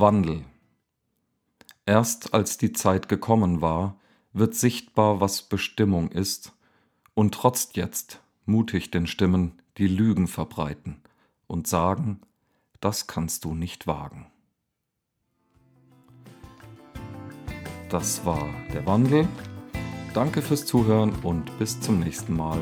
Wandel. Erst als die Zeit gekommen war, wird sichtbar, was Bestimmung ist, und trotzt jetzt mutig den Stimmen, die Lügen verbreiten und sagen, das kannst du nicht wagen. Das war der Wandel. Danke fürs Zuhören und bis zum nächsten Mal.